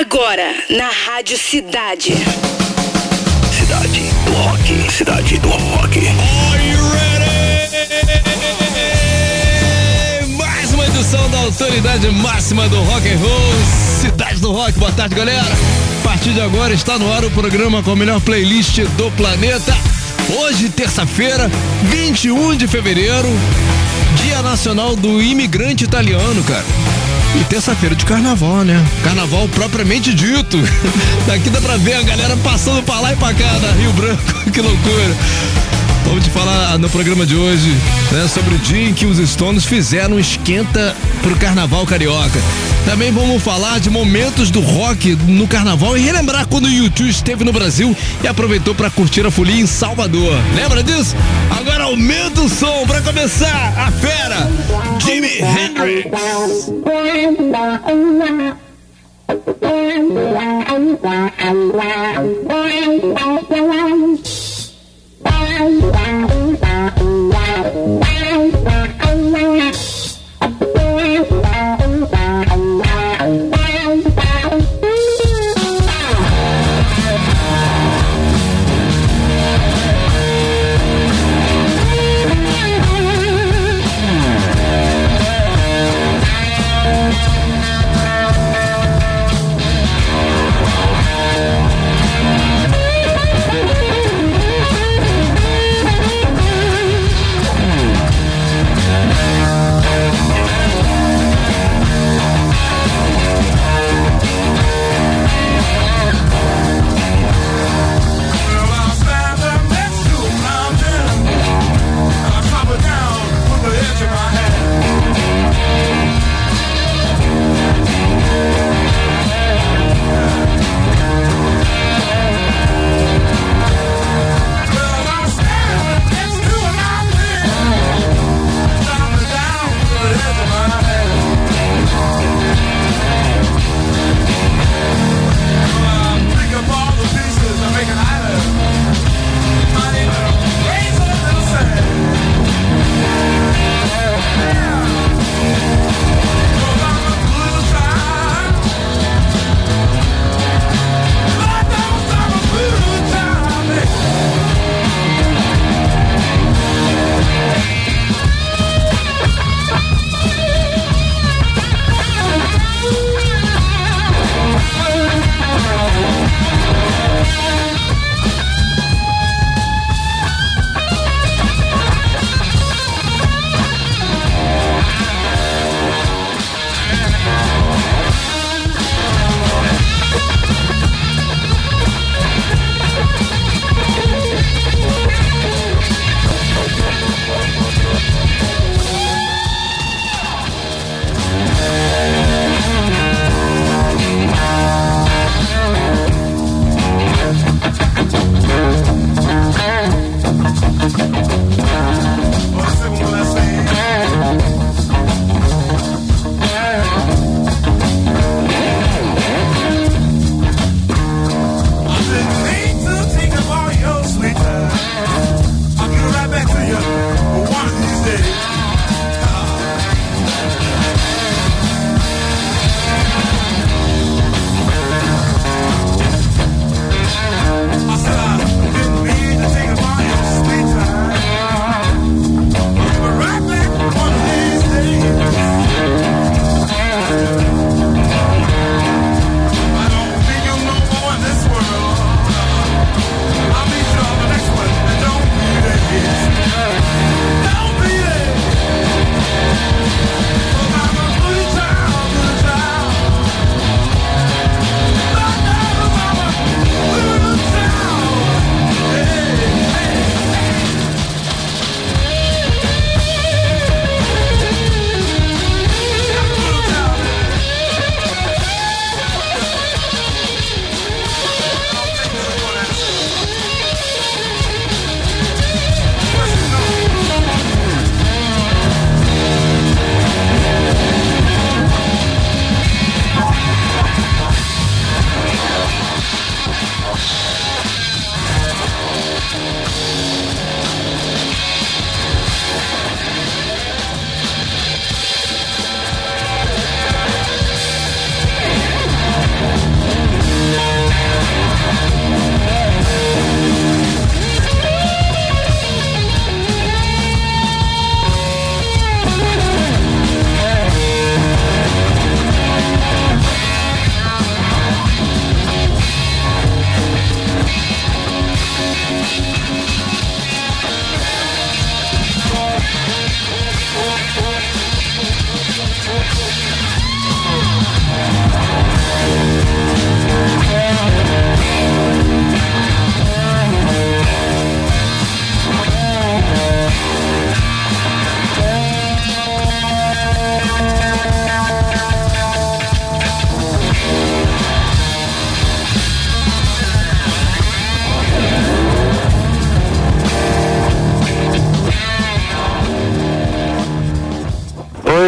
Agora, na Rádio Cidade. Cidade do Rock. Cidade do Rock. Are you ready? Mais uma edição da autoridade máxima do rock and roll. Cidade do Rock. Boa tarde, galera. A partir de agora está no ar o programa com a melhor playlist do planeta. Hoje, terça-feira, 21 de fevereiro, Dia Nacional do Imigrante Italiano, cara. E terça-feira de carnaval, né? Carnaval propriamente dito. Daqui dá pra ver a galera passando pra lá e pra cá da Rio Branco. que loucura. Vamos te falar no programa de hoje, né, sobre o dia em que os Stones fizeram esquenta pro carnaval carioca. Também vamos falar de momentos do rock no carnaval e relembrar quando o YouTube esteve no Brasil e aproveitou para curtir a folia em Salvador. Lembra disso? Agora aumenta o som para começar a fera, Jimi Hendrix.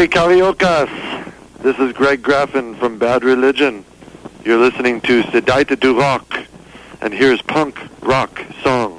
Hey, Cariocas! This is Greg Graffin from Bad Religion. You're listening to Sedaita du Rock, and here's punk rock song.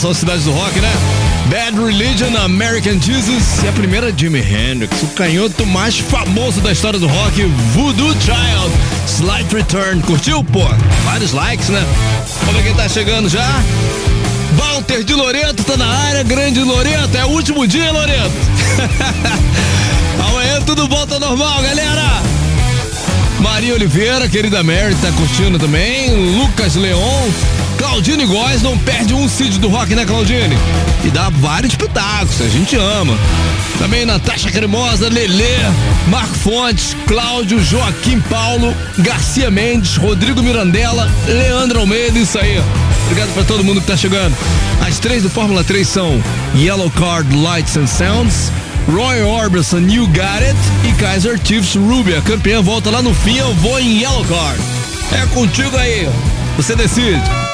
só Cidades do Rock, né? Bad Religion, American Jesus e a primeira Jimi Hendrix, o canhoto mais famoso da história do rock, Voodoo Child, Slight Return. Curtiu, pô? Vários likes, né? Vamos ver quem tá chegando já. Walter de Loreto tá na área, grande Loreto, é o último dia, Loreto. Amanhã tudo volta normal, galera. Maria Oliveira, querida Mary, tá curtindo também. Lucas Leon, Claudine Góes não perde um sítio do rock, né, Claudine? E dá vários pitacos, a gente ama. Também Natasha Cremosa, Lelê, Marco Fontes, Cláudio, Joaquim Paulo, Garcia Mendes, Rodrigo Mirandela, Leandro Almeida, isso aí. Obrigado para todo mundo que tá chegando. As três do Fórmula 3 são Yellow Card Lights and Sounds, Roy Orbison New Got It e Kaiser Chiefs Ruby. A campeã volta lá no fim, eu vou em Yellow Card. É contigo aí, você decide.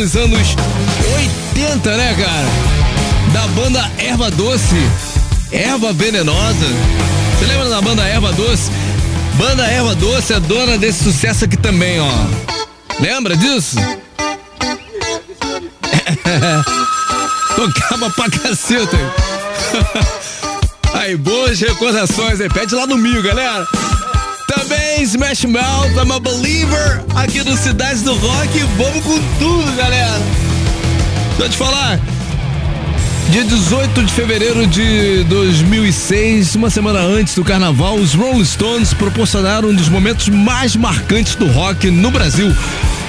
Dos anos 80, né, cara? Da banda Erva Doce. Erva Venenosa. Você lembra da banda Erva Doce? Banda Erva Doce é dona desse sucesso aqui também, ó. Lembra disso? Tocava pra caceta. Aí, boas recordações aí. Pede lá no Mil, galera. Também Smash Mouth, I'm a Believer, aqui no Cidades do Rock. Vamos com tudo, galera. Deixa eu te falar. Dia 18 de fevereiro de 2006, uma semana antes do carnaval, os Rolling Stones proporcionaram um dos momentos mais marcantes do rock no Brasil.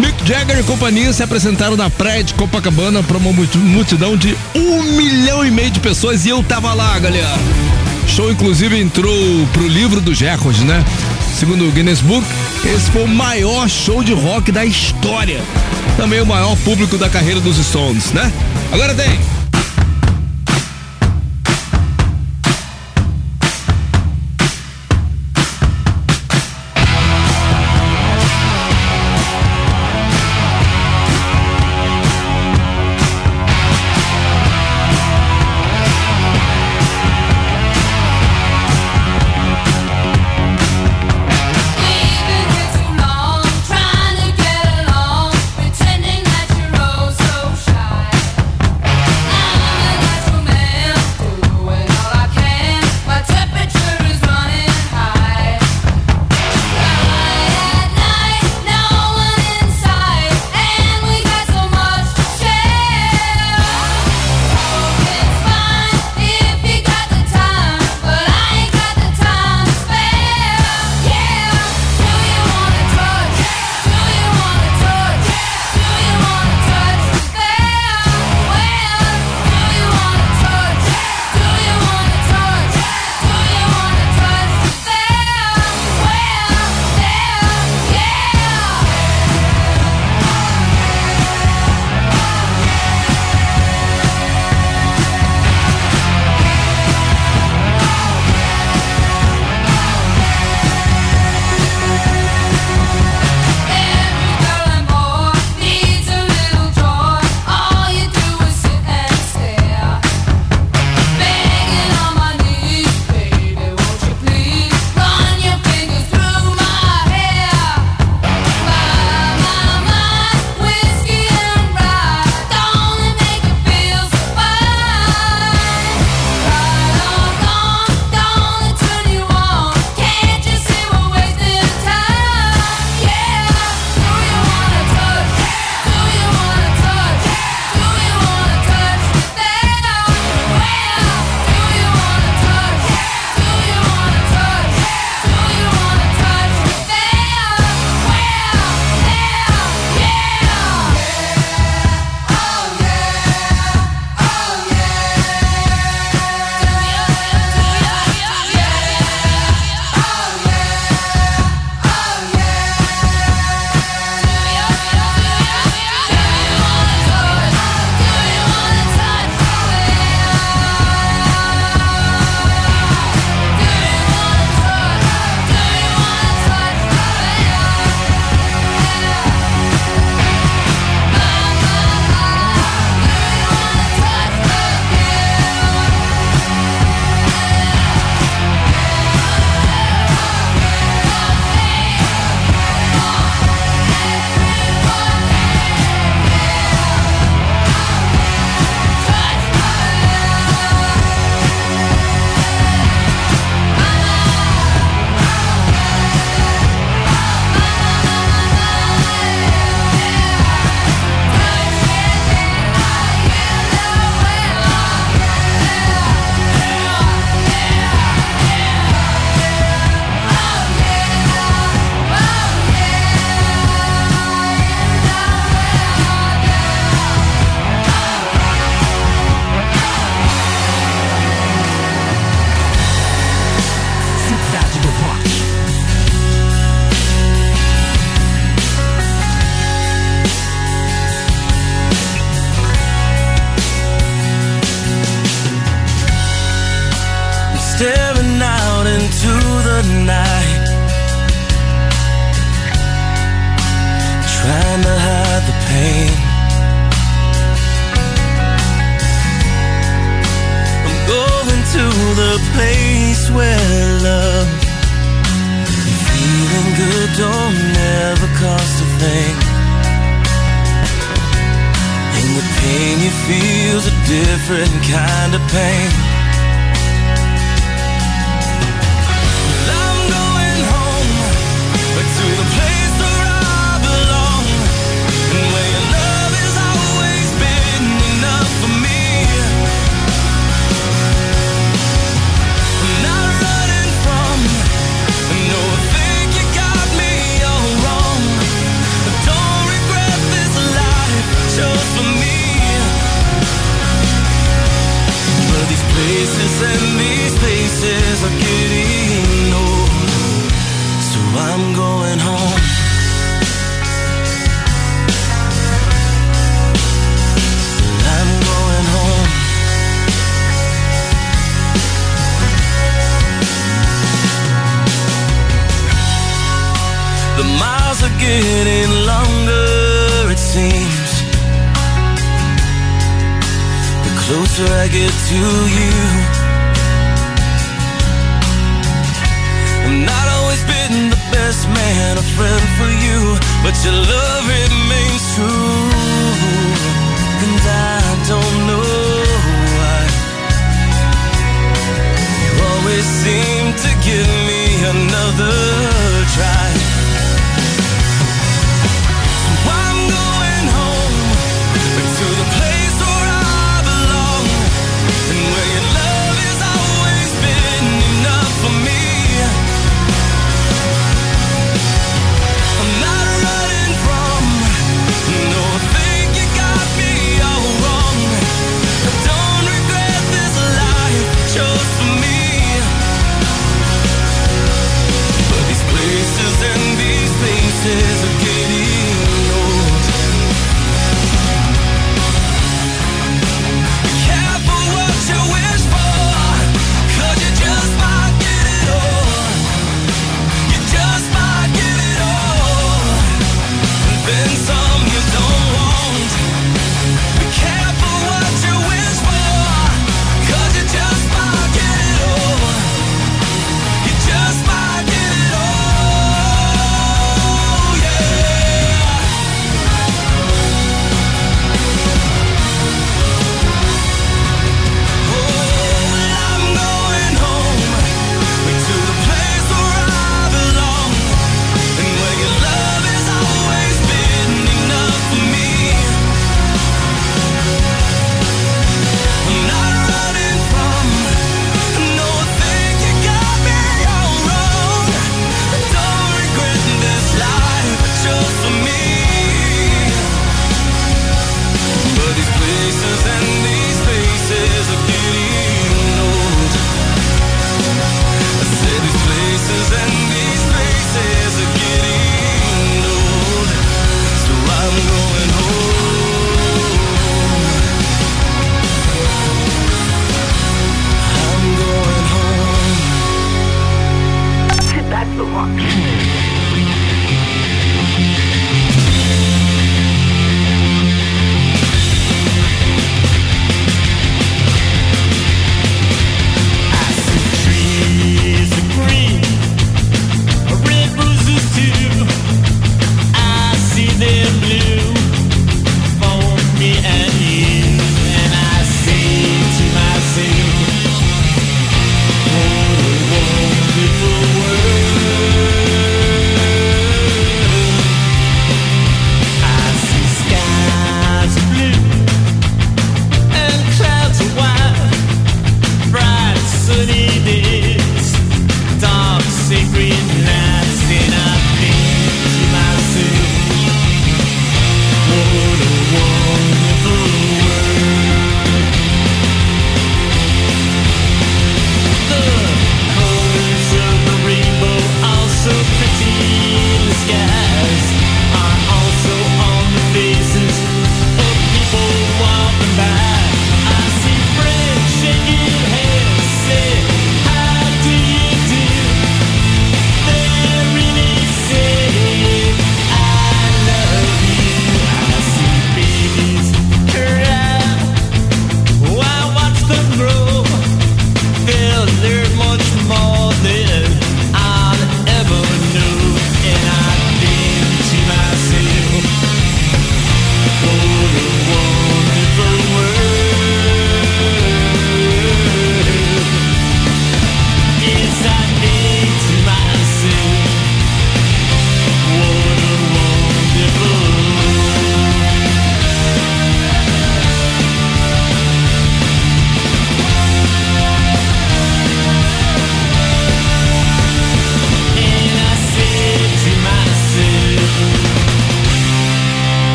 Mick Jagger e companhia se apresentaram na praia de Copacabana para uma multi- multidão de um milhão e meio de pessoas e eu tava lá, galera. Show inclusive entrou pro livro dos recordes, né? Segundo o Guinness Book, esse foi o maior show de rock da história. Também o maior público da carreira dos Stones, né? Agora tem.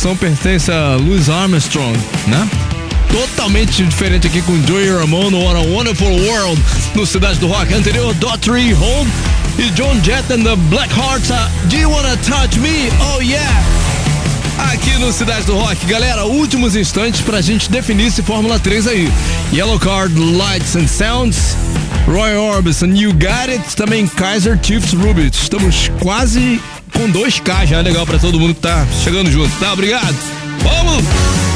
canção pertence a Louis Armstrong, né? Totalmente diferente aqui com Joey Ramone What a Wonderful World no Cidade do Rock. Anterior, Daughtry Home e John Jett and the Black Hearts. Uh, Do You Wanna Touch Me? Oh Yeah! aqui no Cidade do Rock. Galera, últimos instantes pra gente definir esse Fórmula 3 aí. Yellow Card, Lights and Sounds, Roy Orbison, You Got It, também Kaiser Chiefs Rubits. Estamos quase com 2K já. Legal pra todo mundo que tá chegando junto, tá? Obrigado. Vamos!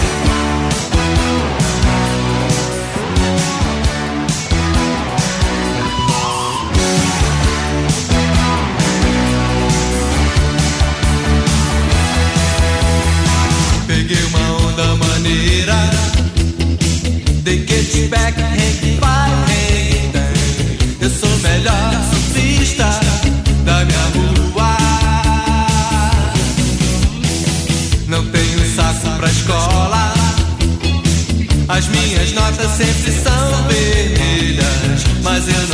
desde el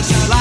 las alas.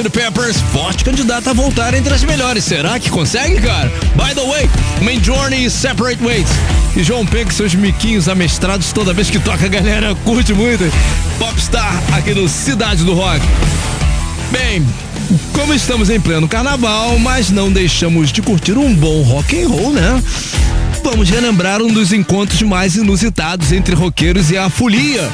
Hot Peppers, forte candidata a voltar entre as melhores. Será que consegue, cara? By the way, Main Journey Separate Ways. E João Penck, seus miquinhos amestrados toda vez que toca, a galera curte muito. Popstar aqui no Cidade do Rock. Bem, como estamos em pleno carnaval, mas não deixamos de curtir um bom rock and roll, né? Vamos relembrar um dos encontros mais inusitados entre roqueiros e a folia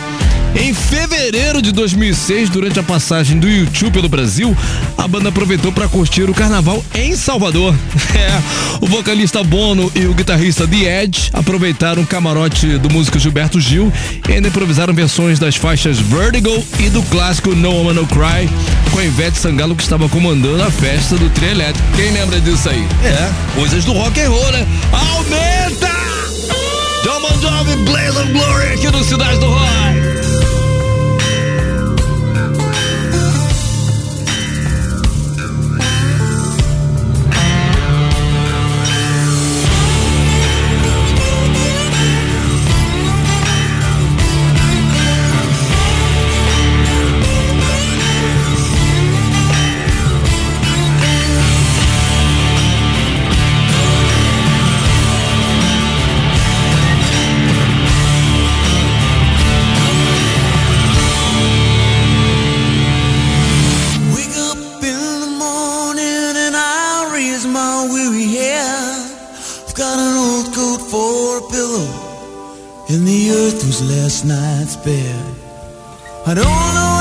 em fevereiro de 2006, durante a passagem do YouTube pelo Brasil, a banda aproveitou para curtir o carnaval em Salvador. É, o vocalista Bono e o guitarrista The Edge aproveitaram o camarote do músico Gilberto Gil e ainda improvisaram versões das faixas Vertigo e do clássico No Woman No Cry com a Ivete Sangalo que estava comandando a festa do trio elétrico. Quem lembra disso aí? É, é coisas do rock and roll, né? Aumenta! John Bon Blaze of Glory aqui no Cidade do Rock. Last night's bed. I don't know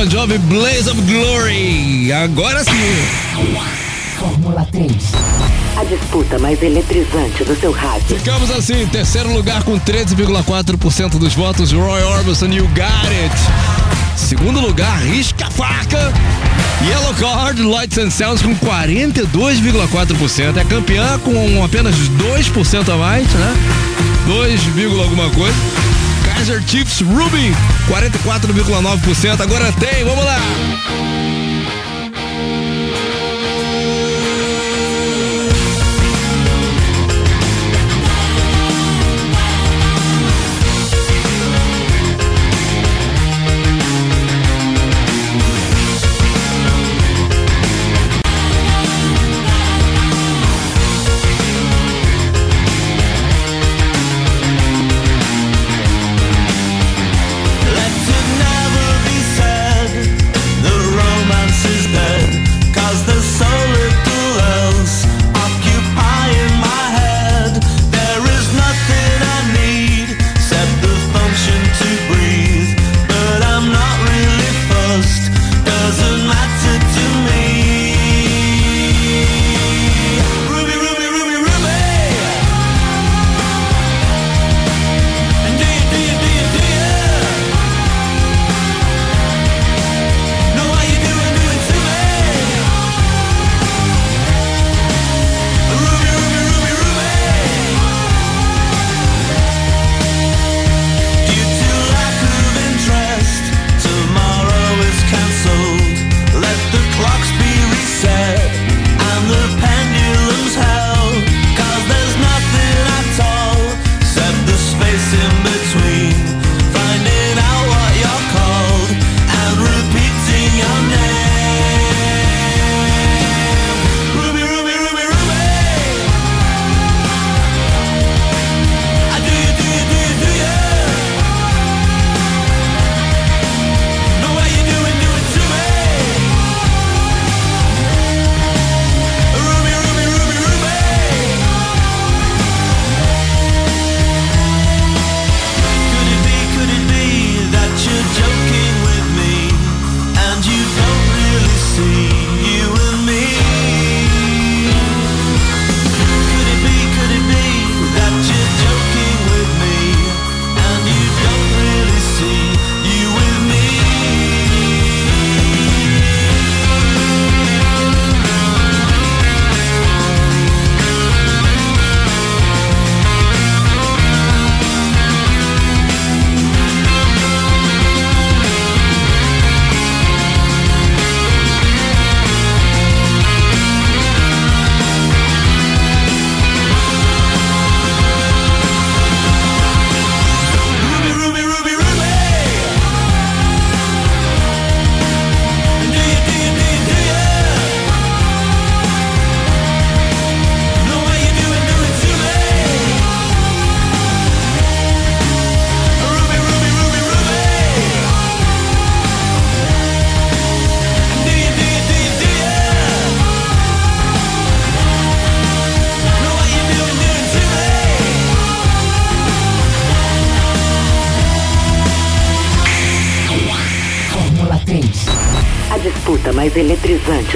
Bon Jovi, Blaze of Glory. Agora sim. Fórmula 3. A disputa mais eletrizante do seu rádio. Ficamos assim, terceiro lugar com 13,4% dos votos, Roy Orbison, You Got It. Segundo lugar, Risca a Faca. Yellow Card, Lights and Sounds com 42,4%. É campeã com apenas 2% a mais, né? 2, alguma coisa. Kaiser Chiefs Ruby, 44,9%. Agora tem, vamos lá.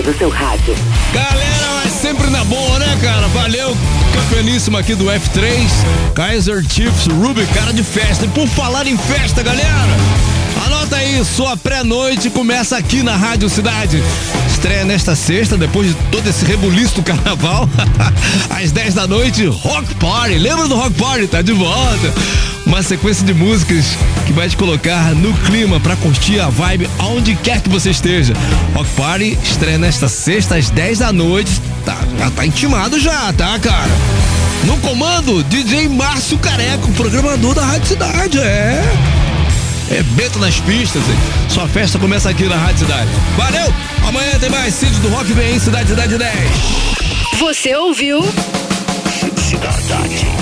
Do seu rádio. Galera, mas sempre na boa, né, cara? Valeu, campeoníssimo aqui do F3. Kaiser Chiefs, Ruby, cara de festa. E por falar em festa, galera, anota aí, sua pré-noite começa aqui na Rádio Cidade. Estreia nesta sexta, depois de todo esse rebuliço do carnaval. Às 10 da noite, Rock Party. Lembra do Rock Party? Tá de volta. Uma sequência de músicas que vai te colocar no clima pra curtir a vibe aonde quer que você esteja. Rock Party estreia nesta sexta às 10 da noite. Tá, já tá intimado já, tá, cara? No comando, DJ Márcio Careco, programador da Rádio Cidade, é. É Bento nas pistas, hein? Sua festa começa aqui na Rádio Cidade. Valeu! Amanhã tem mais Cid do Rock vem em Cidade Cidade 10. Você ouviu? Cidade.